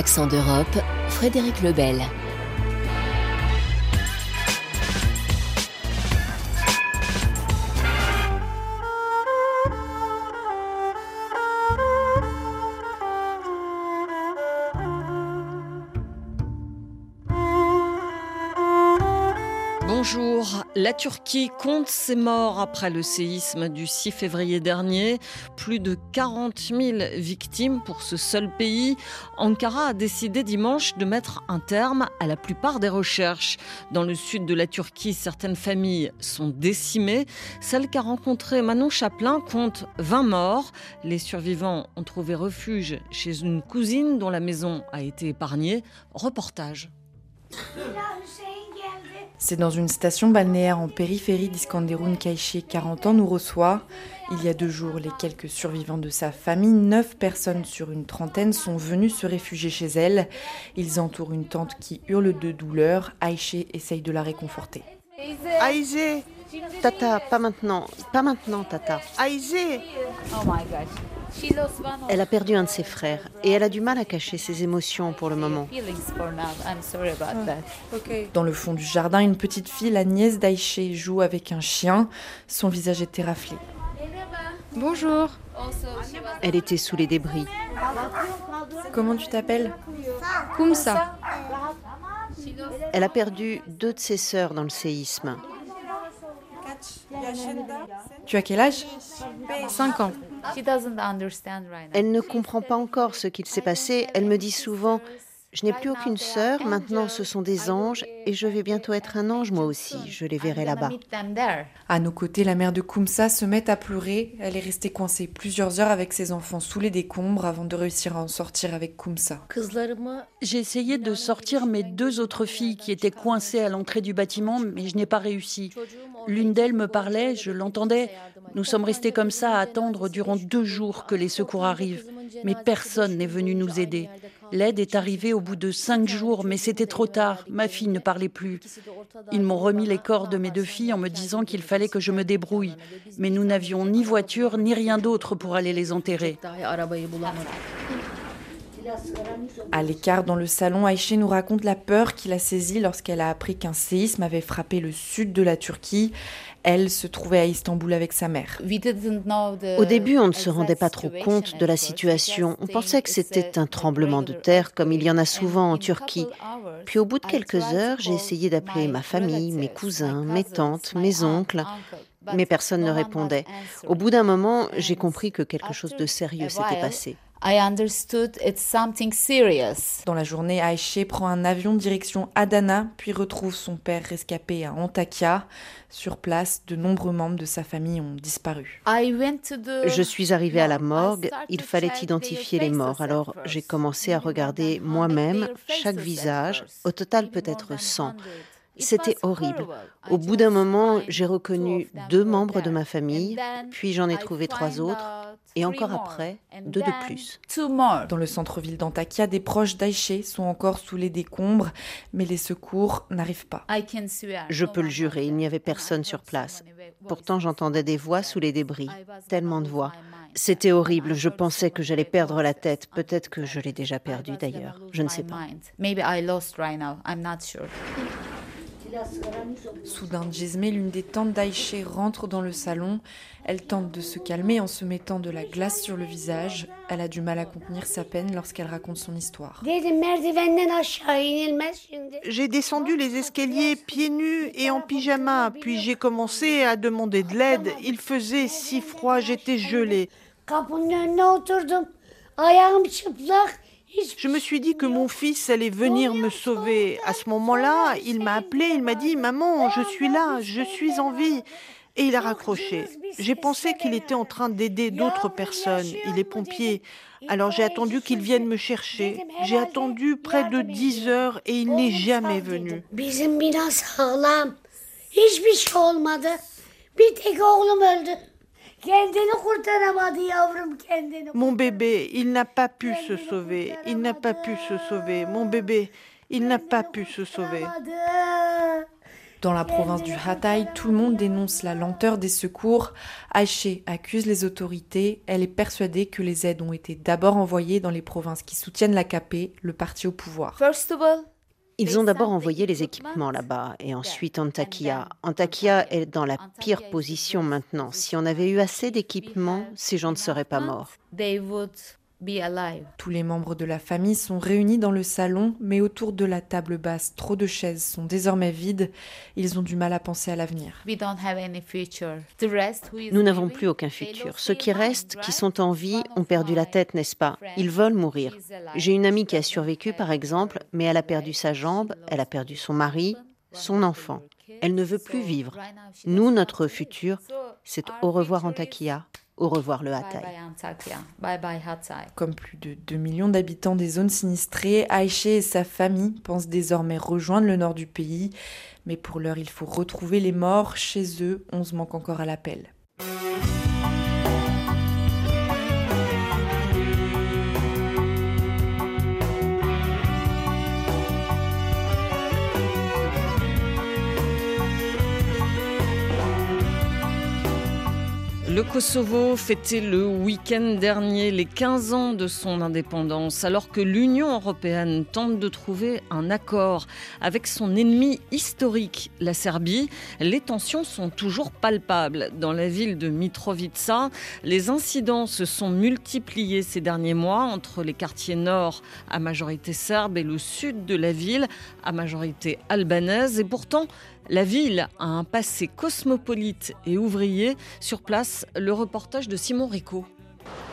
Accent d'Europe, Frédéric Lebel. La Turquie compte ses morts après le séisme du 6 février dernier. Plus de 40 000 victimes pour ce seul pays. Ankara a décidé dimanche de mettre un terme à la plupart des recherches. Dans le sud de la Turquie, certaines familles sont décimées. Celle qu'a rencontrée Manon Chaplin compte 20 morts. Les survivants ont trouvé refuge chez une cousine dont la maison a été épargnée. Reportage. C'est dans une station balnéaire en périphérie d'Iskenderun qu'Aïché, 40 ans, nous reçoit. Il y a deux jours, les quelques survivants de sa famille, neuf personnes sur une trentaine, sont venus se réfugier chez elle. Ils entourent une tante qui hurle de douleur. Aïché essaye de la réconforter. Aïzé Tata, pas maintenant. Pas maintenant, Tata. Aïzé Oh my gosh. She lost one of Elle a perdu un de ses frères et elle a du mal à cacher ses émotions pour le moment. that. Dans le fond du jardin, une petite fille, la nièce d'Aïché, joue avec un chien. Son visage est éraflé. Bonjour. Elle était sous les débris. Comment tu t'appelles? Kumsa. Elle a perdu deux de ses sœurs dans le séisme. Tu as quel âge? 5 ans. Elle ne comprend pas encore ce qu'il s'est passé. Elle me dit souvent Je n'ai plus aucune sœur, maintenant ce sont des anges et je vais bientôt être un ange moi aussi. Je les verrai là-bas. À nos côtés, la mère de Kumsa se met à pleurer. Elle est restée coincée plusieurs heures avec ses enfants sous les décombres avant de réussir à en sortir avec Kumsa. J'ai essayé de sortir mes deux autres filles qui étaient coincées à l'entrée du bâtiment, mais je n'ai pas réussi. L'une d'elles me parlait, je l'entendais. Nous sommes restés comme ça à attendre durant deux jours que les secours arrivent. Mais personne n'est venu nous aider. L'aide est arrivée au bout de cinq jours, mais c'était trop tard. Ma fille ne parlait plus. Ils m'ont remis les corps de mes deux filles en me disant qu'il fallait que je me débrouille. Mais nous n'avions ni voiture ni rien d'autre pour aller les enterrer. À l'écart dans le salon, Aïché nous raconte la peur qu'il a saisie lorsqu'elle a appris qu'un séisme avait frappé le sud de la Turquie. Elle se trouvait à Istanbul avec sa mère. Au début, on ne se rendait pas trop compte de la situation. On pensait que c'était un tremblement de terre, comme il y en a souvent en Turquie. Puis au bout de quelques heures, j'ai essayé d'appeler ma famille, mes cousins, mes tantes, mes oncles. Mais personne ne répondait. Au bout d'un moment, j'ai compris que quelque chose de sérieux s'était passé. I understood it's something serious. Dans la journée, Aïché prend un avion direction Adana, puis retrouve son père rescapé à Antakya. Sur place, de nombreux membres de sa famille ont disparu. I went to the Je suis arrivée à la morgue. morgue, il fallait identifier les morts, alors j'ai commencé à regarder moi-même chaque visage, au total peut-être 100. C'était horrible. Au bout d'un moment, j'ai reconnu deux membres de ma famille, puis j'en ai trouvé trois autres, et encore après, deux de plus. Dans le centre-ville d'Antakya, des proches d'Aïché sont encore sous les décombres, mais les secours n'arrivent pas. Je peux le jurer, il n'y avait personne sur place. Pourtant, j'entendais des voix sous les débris, tellement de voix. C'était horrible, je pensais que j'allais perdre la tête. Peut-être que je l'ai déjà perdue d'ailleurs, je ne sais pas. Soudain, Jesmé, l'une des tantes d'Aïché, rentre dans le salon. Elle tente de se calmer en se mettant de la glace sur le visage. Elle a du mal à contenir sa peine lorsqu'elle raconte son histoire. J'ai descendu les escaliers pieds nus et en pyjama, puis j'ai commencé à demander de l'aide. Il faisait si froid, j'étais gelée. Je me suis dit que mon fils allait venir me sauver. À ce moment-là, il m'a appelé, il m'a dit Maman, je suis là, je suis en vie. Et il a raccroché. J'ai pensé qu'il était en train d'aider d'autres personnes. Il est pompier. Alors j'ai attendu qu'il vienne me chercher. J'ai attendu près de 10 heures et il n'est jamais venu. Kendini kurtaramadı yavrum kendini. Mon bébé, il n'a pas pu se sauver. Il n'a pas pu se sauver. Mon bébé, il n'a pas pu se sauver. Dans la province du Hatay, tout le monde dénonce la lenteur des secours. Aïché accuse les autorités. Elle est persuadée que les aides ont été d'abord envoyées dans les provinces qui soutiennent l'AKP, le parti au pouvoir. Ils ont d'abord envoyé les équipements là-bas et ensuite Antakya. Antakya est dans la pire position maintenant. Si on avait eu assez d'équipements, ces gens ne seraient pas morts. Tous les membres de la famille sont réunis dans le salon, mais autour de la table basse, trop de chaises sont désormais vides. Ils ont du mal à penser à l'avenir. Nous n'avons plus aucun futur. Ceux qui restent, qui sont en vie, ont perdu la tête, n'est-ce pas? Ils veulent mourir. J'ai une amie qui a survécu, par exemple, mais elle a perdu sa jambe, elle a perdu son mari, son enfant. Elle ne veut plus vivre. Nous, notre futur, c'est au revoir Antakya, au revoir le Hatay. Comme plus de 2 millions d'habitants des zones sinistrées, Aïché et sa famille pensent désormais rejoindre le nord du pays. Mais pour l'heure, il faut retrouver les morts. Chez eux, 11 manquent encore à l'appel. Le Kosovo fêtait le week-end dernier les 15 ans de son indépendance, alors que l'Union européenne tente de trouver un accord avec son ennemi historique, la Serbie. Les tensions sont toujours palpables. Dans la ville de Mitrovica, les incidents se sont multipliés ces derniers mois entre les quartiers nord à majorité serbe et le sud de la ville à majorité albanaise. Et pourtant, la ville a un passé cosmopolite et ouvrier. Sur place, le reportage de Simon Rico.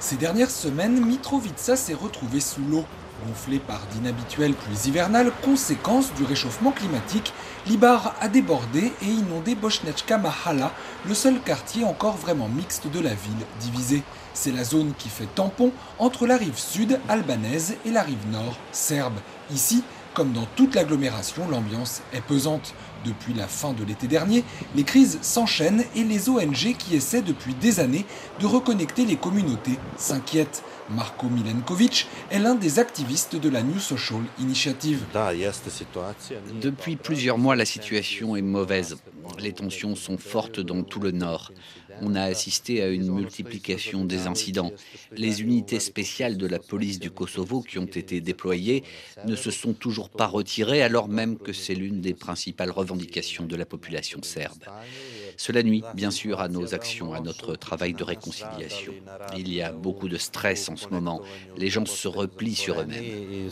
Ces dernières semaines, Mitrovica s'est retrouvé sous l'eau. Gonflé par d'inhabituelles pluies hivernales, conséquence du réchauffement climatique, l'Ibar a débordé et inondé Bosnechka Mahala, le seul quartier encore vraiment mixte de la ville, divisé. C'est la zone qui fait tampon entre la rive sud albanaise et la rive nord serbe. Ici, comme dans toute l'agglomération, l'ambiance est pesante. Depuis la fin de l'été dernier, les crises s'enchaînent et les ONG qui essaient depuis des années de reconnecter les communautés s'inquiètent. Marko Milenkovic est l'un des activistes de la New Social Initiative. Depuis plusieurs mois, la situation est mauvaise. Les tensions sont fortes dans tout le nord. On a assisté à une multiplication des incidents. Les unités spéciales de la police du Kosovo qui ont été déployées ne se sont toujours pas retirées alors même que c'est l'une des principales revendications de la population serbe. Cela nuit bien sûr à nos actions, à notre travail de réconciliation. Il y a beaucoup de stress en ce moment. Les gens se replient sur eux-mêmes.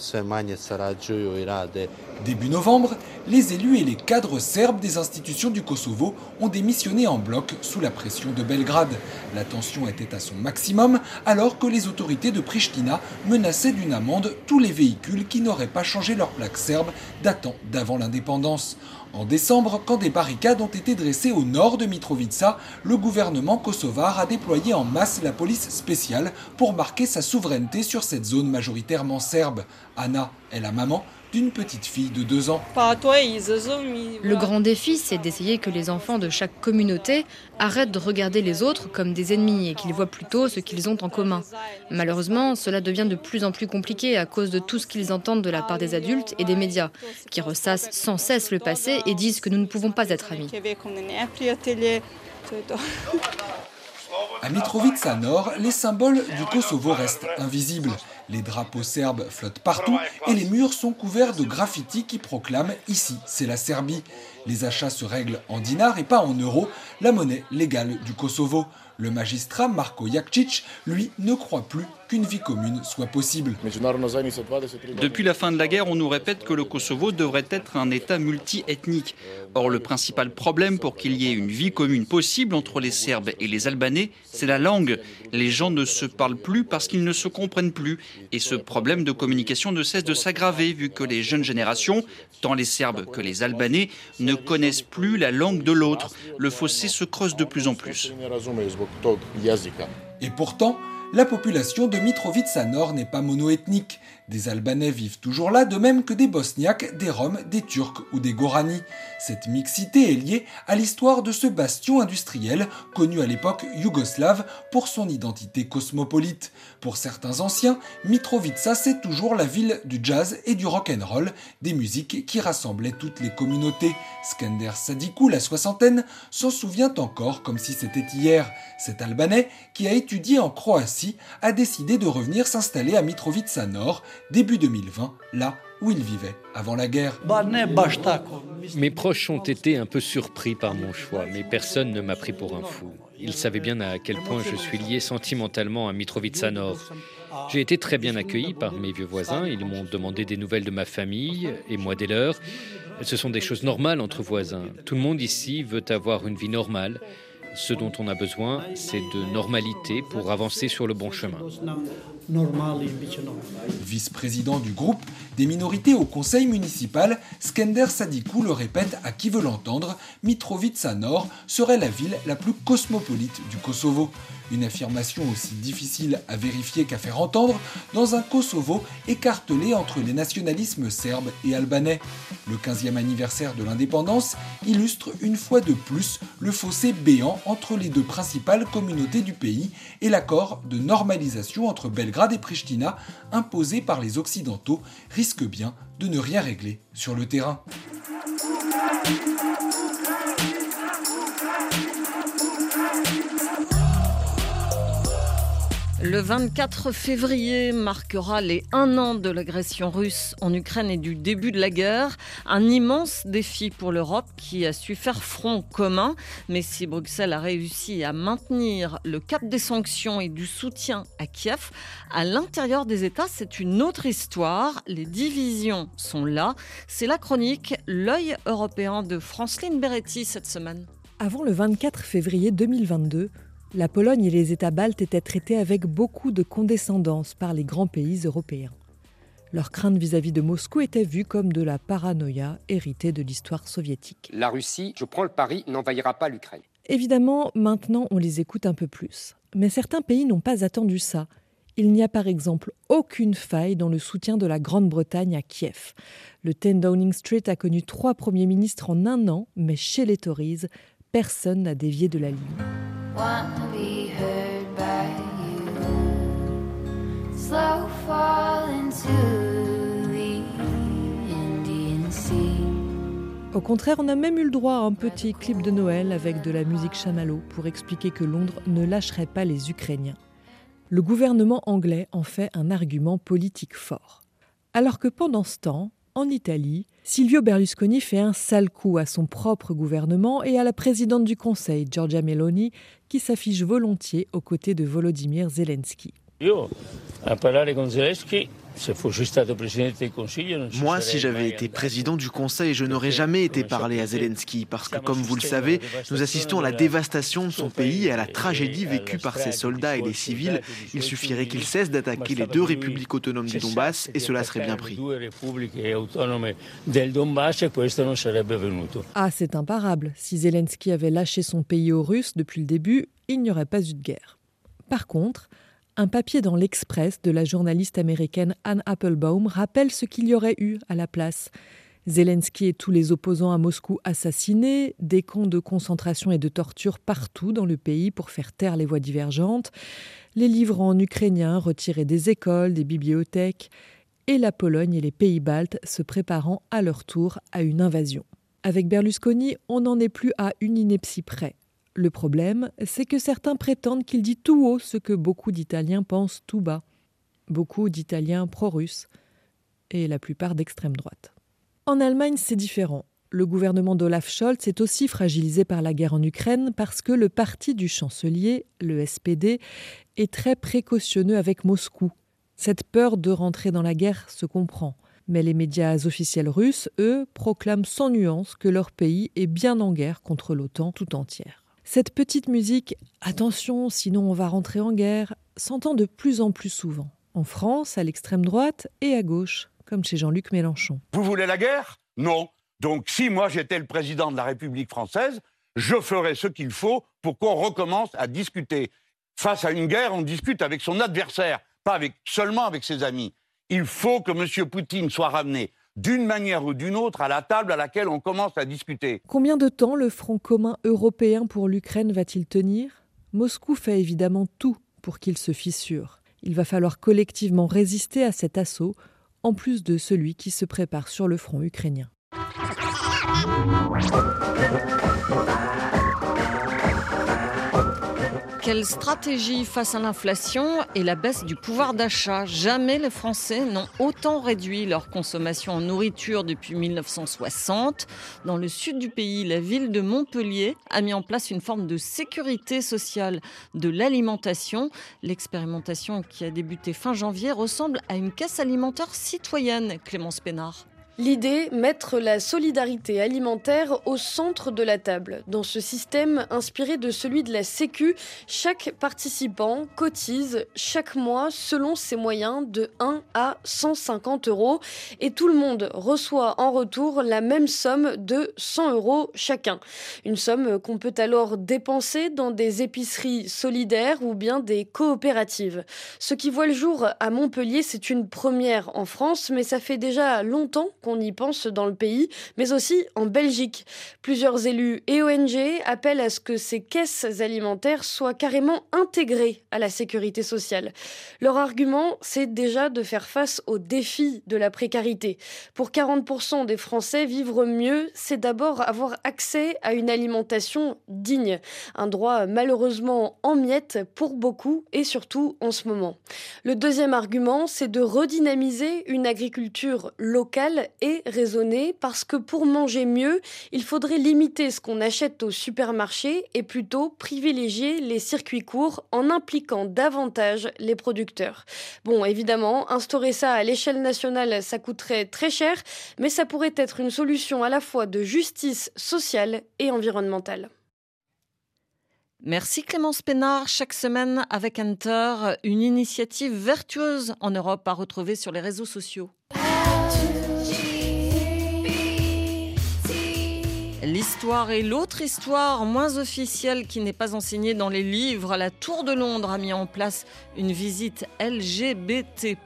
Début novembre, les élus et les cadres serbes des institutions du Kosovo ont démissionné en bloc sous la pression de Belgrade. La tension était à son maximum alors que les autorités de Pristina menaçaient d'une amende tous les véhicules qui n'auraient pas changé leur plaque serbe datant d'avant l'indépendance. En décembre, quand des barricades ont été dressées au nord de Mitrovica, le gouvernement kosovar a déployé en masse la police spéciale pour marquer sa souveraineté sur cette zone majoritairement serbe. Anna est la maman d'une petite fille de deux ans. Le grand défi, c'est d'essayer que les enfants de chaque communauté arrêtent de regarder les autres comme des ennemis et qu'ils voient plutôt ce qu'ils ont en commun. Malheureusement, cela devient de plus en plus compliqué à cause de tout ce qu'ils entendent de la part des adultes et des médias, qui ressassent sans cesse le passé et disent que nous ne pouvons pas être amis. À Mitrovica Nord, les symboles du Kosovo restent invisibles. Les drapeaux serbes flottent partout et les murs sont couverts de graffitis qui proclament Ici, c'est la Serbie. Les achats se règlent en dinars et pas en euros, la monnaie légale du Kosovo. Le magistrat Marko Jakcic, lui, ne croit plus qu'une vie commune soit possible. Depuis la fin de la guerre, on nous répète que le Kosovo devrait être un État multi-ethnique. Or, le principal problème pour qu'il y ait une vie commune possible entre les Serbes et les Albanais, c'est la langue. Les gens ne se parlent plus parce qu'ils ne se comprennent plus. Et ce problème de communication ne cesse de s'aggraver vu que les jeunes générations, tant les Serbes que les Albanais, ne connaissent plus la langue de l'autre. Le fossé se creuse de plus en plus. Et pourtant, la population de Mitrovica Nord n'est pas monoethnique. Des Albanais vivent toujours là, de même que des Bosniaques, des Roms, des Turcs ou des Gorani. Cette mixité est liée à l'histoire de ce bastion industriel, connu à l'époque yougoslave pour son identité cosmopolite. Pour certains anciens, Mitrovica c'est toujours la ville du jazz et du rock and roll, des musiques qui rassemblaient toutes les communautés. Skender Sadikou, la soixantaine, s'en souvient encore comme si c'était hier. Cet Albanais, qui a étudié en Croatie, a décidé de revenir s'installer à Mitrovica Nord, début 2020, là où il vivait avant la guerre. Mes proches ont été un peu surpris par mon choix, mais personne ne m'a pris pour un fou. Ils savaient bien à quel point je suis lié sentimentalement à Mitrovica Nord. J'ai été très bien accueilli par mes vieux voisins. Ils m'ont demandé des nouvelles de ma famille et moi des leurs. Ce sont des choses normales entre voisins. Tout le monde ici veut avoir une vie normale. Ce dont on a besoin, c'est de normalité pour avancer sur le bon chemin. Vice-président du groupe des minorités au conseil municipal, Skender Sadikou le répète à qui veut l'entendre, Mitrovica Nord serait la ville la plus cosmopolite du Kosovo. Une affirmation aussi difficile à vérifier qu'à faire entendre dans un Kosovo écartelé entre les nationalismes serbes et albanais. Le 15e anniversaire de l'indépendance illustre une fois de plus le fossé béant entre les deux principales communautés du pays et l'accord de normalisation entre Belgrade et Pristina imposé par les Occidentaux risque bien de ne rien régler sur le terrain. Le 24 février marquera les un an de l'agression russe en Ukraine et du début de la guerre. Un immense défi pour l'Europe qui a su faire front commun. Mais si Bruxelles a réussi à maintenir le cap des sanctions et du soutien à Kiev, à l'intérieur des États, c'est une autre histoire. Les divisions sont là. C'est la chronique L'œil européen de Franceline Beretti cette semaine. Avant le 24 février 2022, la Pologne et les États baltes étaient traités avec beaucoup de condescendance par les grands pays européens. Leur crainte vis-à-vis de Moscou était vue comme de la paranoïa héritée de l'histoire soviétique. La Russie, je prends le pari, n'envahira pas l'Ukraine. Évidemment, maintenant on les écoute un peu plus. Mais certains pays n'ont pas attendu ça. Il n'y a par exemple aucune faille dans le soutien de la Grande-Bretagne à Kiev. Le 10 Downing Street a connu trois premiers ministres en un an, mais chez les Tories, personne n'a dévié de la ligne. Au contraire, on a même eu le droit à un petit clip de Noël avec de la musique chamallow pour expliquer que Londres ne lâcherait pas les Ukrainiens. Le gouvernement anglais en fait un argument politique fort. Alors que pendant ce temps, en Italie, Silvio Berlusconi fait un sale coup à son propre gouvernement et à la présidente du Conseil, Giorgia Meloni, qui s'affiche volontiers aux côtés de Volodymyr Zelensky. Moi, si j'avais été président du Conseil, je n'aurais jamais été parlé à Zelensky parce que, comme vous le savez, nous assistons à la dévastation de son pays et à la tragédie vécue par ses soldats et les civils. Il suffirait qu'il cesse d'attaquer les deux républiques autonomes du Donbass et cela serait bien pris. Ah, c'est imparable. Si Zelensky avait lâché son pays aux Russes depuis le début, il n'y aurait pas eu de guerre. Par contre, un papier dans l'Express de la journaliste américaine Anne Applebaum rappelle ce qu'il y aurait eu à la place. Zelensky et tous les opposants à Moscou assassinés, des camps de concentration et de torture partout dans le pays pour faire taire les voix divergentes, les livres en ukrainien retirés des écoles, des bibliothèques, et la Pologne et les pays baltes se préparant à leur tour à une invasion. Avec Berlusconi, on n'en est plus à une ineptie près. Le problème, c'est que certains prétendent qu'il dit tout haut ce que beaucoup d'Italiens pensent tout bas. Beaucoup d'Italiens pro-russes et la plupart d'extrême droite. En Allemagne, c'est différent. Le gouvernement d'Olaf Scholz est aussi fragilisé par la guerre en Ukraine parce que le parti du chancelier, le SPD, est très précautionneux avec Moscou. Cette peur de rentrer dans la guerre se comprend. Mais les médias officiels russes, eux, proclament sans nuance que leur pays est bien en guerre contre l'OTAN tout entière. Cette petite musique, attention, sinon on va rentrer en guerre, s'entend de plus en plus souvent, en France, à l'extrême droite et à gauche, comme chez Jean-Luc Mélenchon. Vous voulez la guerre? Non. Donc si moi j'étais le président de la République française, je ferais ce qu'il faut pour qu'on recommence à discuter. Face à une guerre, on discute avec son adversaire, pas avec, seulement avec ses amis. Il faut que M. Poutine soit ramené d'une manière ou d'une autre à la table à laquelle on commence à discuter. Combien de temps le Front commun européen pour l'Ukraine va-t-il tenir? Moscou fait évidemment tout pour qu'il se fissure. Il va falloir collectivement résister à cet assaut, en plus de celui qui se prépare sur le front ukrainien. Quelle stratégie face à l'inflation et la baisse du pouvoir d'achat? Jamais les Français n'ont autant réduit leur consommation en nourriture depuis 1960. Dans le sud du pays, la ville de Montpellier a mis en place une forme de sécurité sociale de l'alimentation. L'expérimentation qui a débuté fin janvier ressemble à une caisse alimentaire citoyenne, Clémence Pénard. L'idée, mettre la solidarité alimentaire au centre de la table. Dans ce système inspiré de celui de la Sécu, chaque participant cotise chaque mois selon ses moyens de 1 à 150 euros et tout le monde reçoit en retour la même somme de 100 euros chacun. Une somme qu'on peut alors dépenser dans des épiceries solidaires ou bien des coopératives. Ce qui voit le jour à Montpellier, c'est une première en France, mais ça fait déjà longtemps qu'on y pense dans le pays, mais aussi en Belgique. Plusieurs élus et ONG appellent à ce que ces caisses alimentaires soient carrément intégrées à la sécurité sociale. Leur argument, c'est déjà de faire face au défi de la précarité. Pour 40% des Français, vivre mieux, c'est d'abord avoir accès à une alimentation digne. Un droit malheureusement en miettes pour beaucoup et surtout en ce moment. Le deuxième argument, c'est de redynamiser une agriculture locale et raisonner parce que pour manger mieux, il faudrait limiter ce qu'on achète au supermarché et plutôt privilégier les circuits courts en impliquant davantage les producteurs. Bon, évidemment, instaurer ça à l'échelle nationale, ça coûterait très cher, mais ça pourrait être une solution à la fois de justice sociale et environnementale. Merci Clémence Pénard. Chaque semaine avec Enter, une initiative vertueuse en Europe à retrouver sur les réseaux sociaux. L'histoire et l'autre histoire moins officielle qui n'est pas enseignée dans les livres, la Tour de Londres a mis en place une visite LGBT+.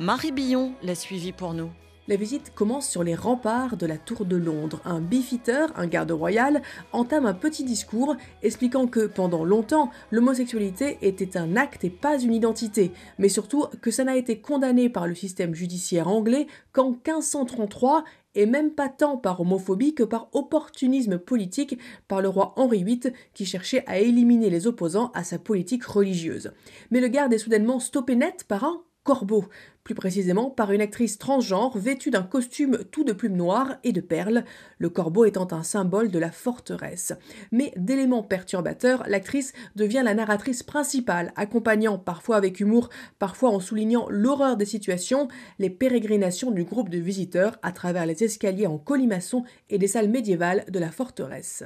Marie Billon l'a suivie pour nous. La visite commence sur les remparts de la Tour de Londres. Un beefeater, un garde royal, entame un petit discours expliquant que pendant longtemps, l'homosexualité était un acte et pas une identité, mais surtout que ça n'a été condamné par le système judiciaire anglais qu'en 1533 et même pas tant par homophobie que par opportunisme politique par le roi Henri VIII qui cherchait à éliminer les opposants à sa politique religieuse. Mais le garde est soudainement stoppé net par un corbeau, plus précisément par une actrice transgenre vêtue d'un costume tout de plumes noires et de perles, le corbeau étant un symbole de la forteresse. Mais d'éléments perturbateurs, l'actrice devient la narratrice principale, accompagnant parfois avec humour, parfois en soulignant l'horreur des situations, les pérégrinations du groupe de visiteurs à travers les escaliers en colimaçon et des salles médiévales de la forteresse.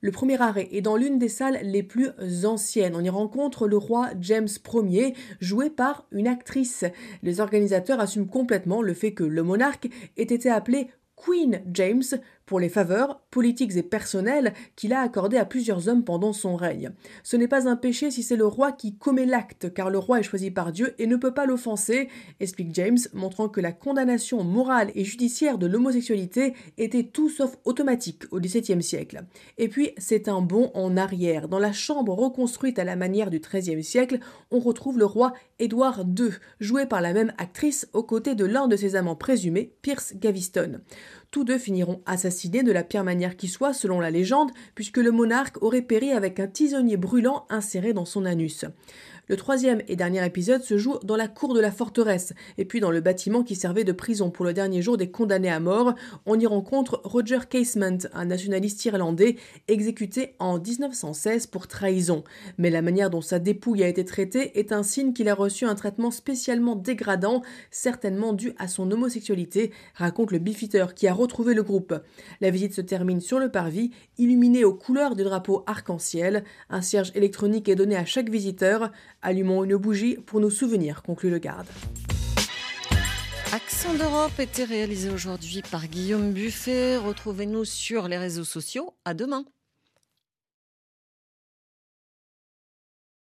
Le premier arrêt est dans l'une des salles les plus anciennes. On y rencontre le roi James Ier, joué par une actrice. Les organisateurs assument complètement le fait que le monarque ait été appelé Queen James pour les faveurs politiques et personnelles qu'il a accordées à plusieurs hommes pendant son règne. Ce n'est pas un péché si c'est le roi qui commet l'acte, car le roi est choisi par Dieu et ne peut pas l'offenser, explique James, montrant que la condamnation morale et judiciaire de l'homosexualité était tout sauf automatique au XVIIe siècle. Et puis, c'est un bond en arrière. Dans la chambre reconstruite à la manière du XIIIe siècle, on retrouve le roi Édouard II, joué par la même actrice aux côtés de l'un de ses amants présumés, Pierce Gaveston. Tous deux finiront assassinés de la pire manière qui soit, selon la légende, puisque le monarque aurait péri avec un tisonnier brûlant inséré dans son anus. Le troisième et dernier épisode se joue dans la cour de la forteresse, et puis dans le bâtiment qui servait de prison pour le dernier jour des condamnés à mort, on y rencontre Roger Casement, un nationaliste irlandais exécuté en 1916 pour trahison. Mais la manière dont sa dépouille a été traitée est un signe qu'il a reçu un traitement spécialement dégradant, certainement dû à son homosexualité, raconte le beefeater qui a retrouvé le groupe. La visite se termine sur le parvis, illuminé aux couleurs du drapeau arc-en-ciel. Un cierge électronique est donné à chaque visiteur. Allumons une bougie pour nous souvenir, conclut le garde. Accent d'Europe était réalisé aujourd'hui par Guillaume Buffet. Retrouvez-nous sur les réseaux sociaux. À demain.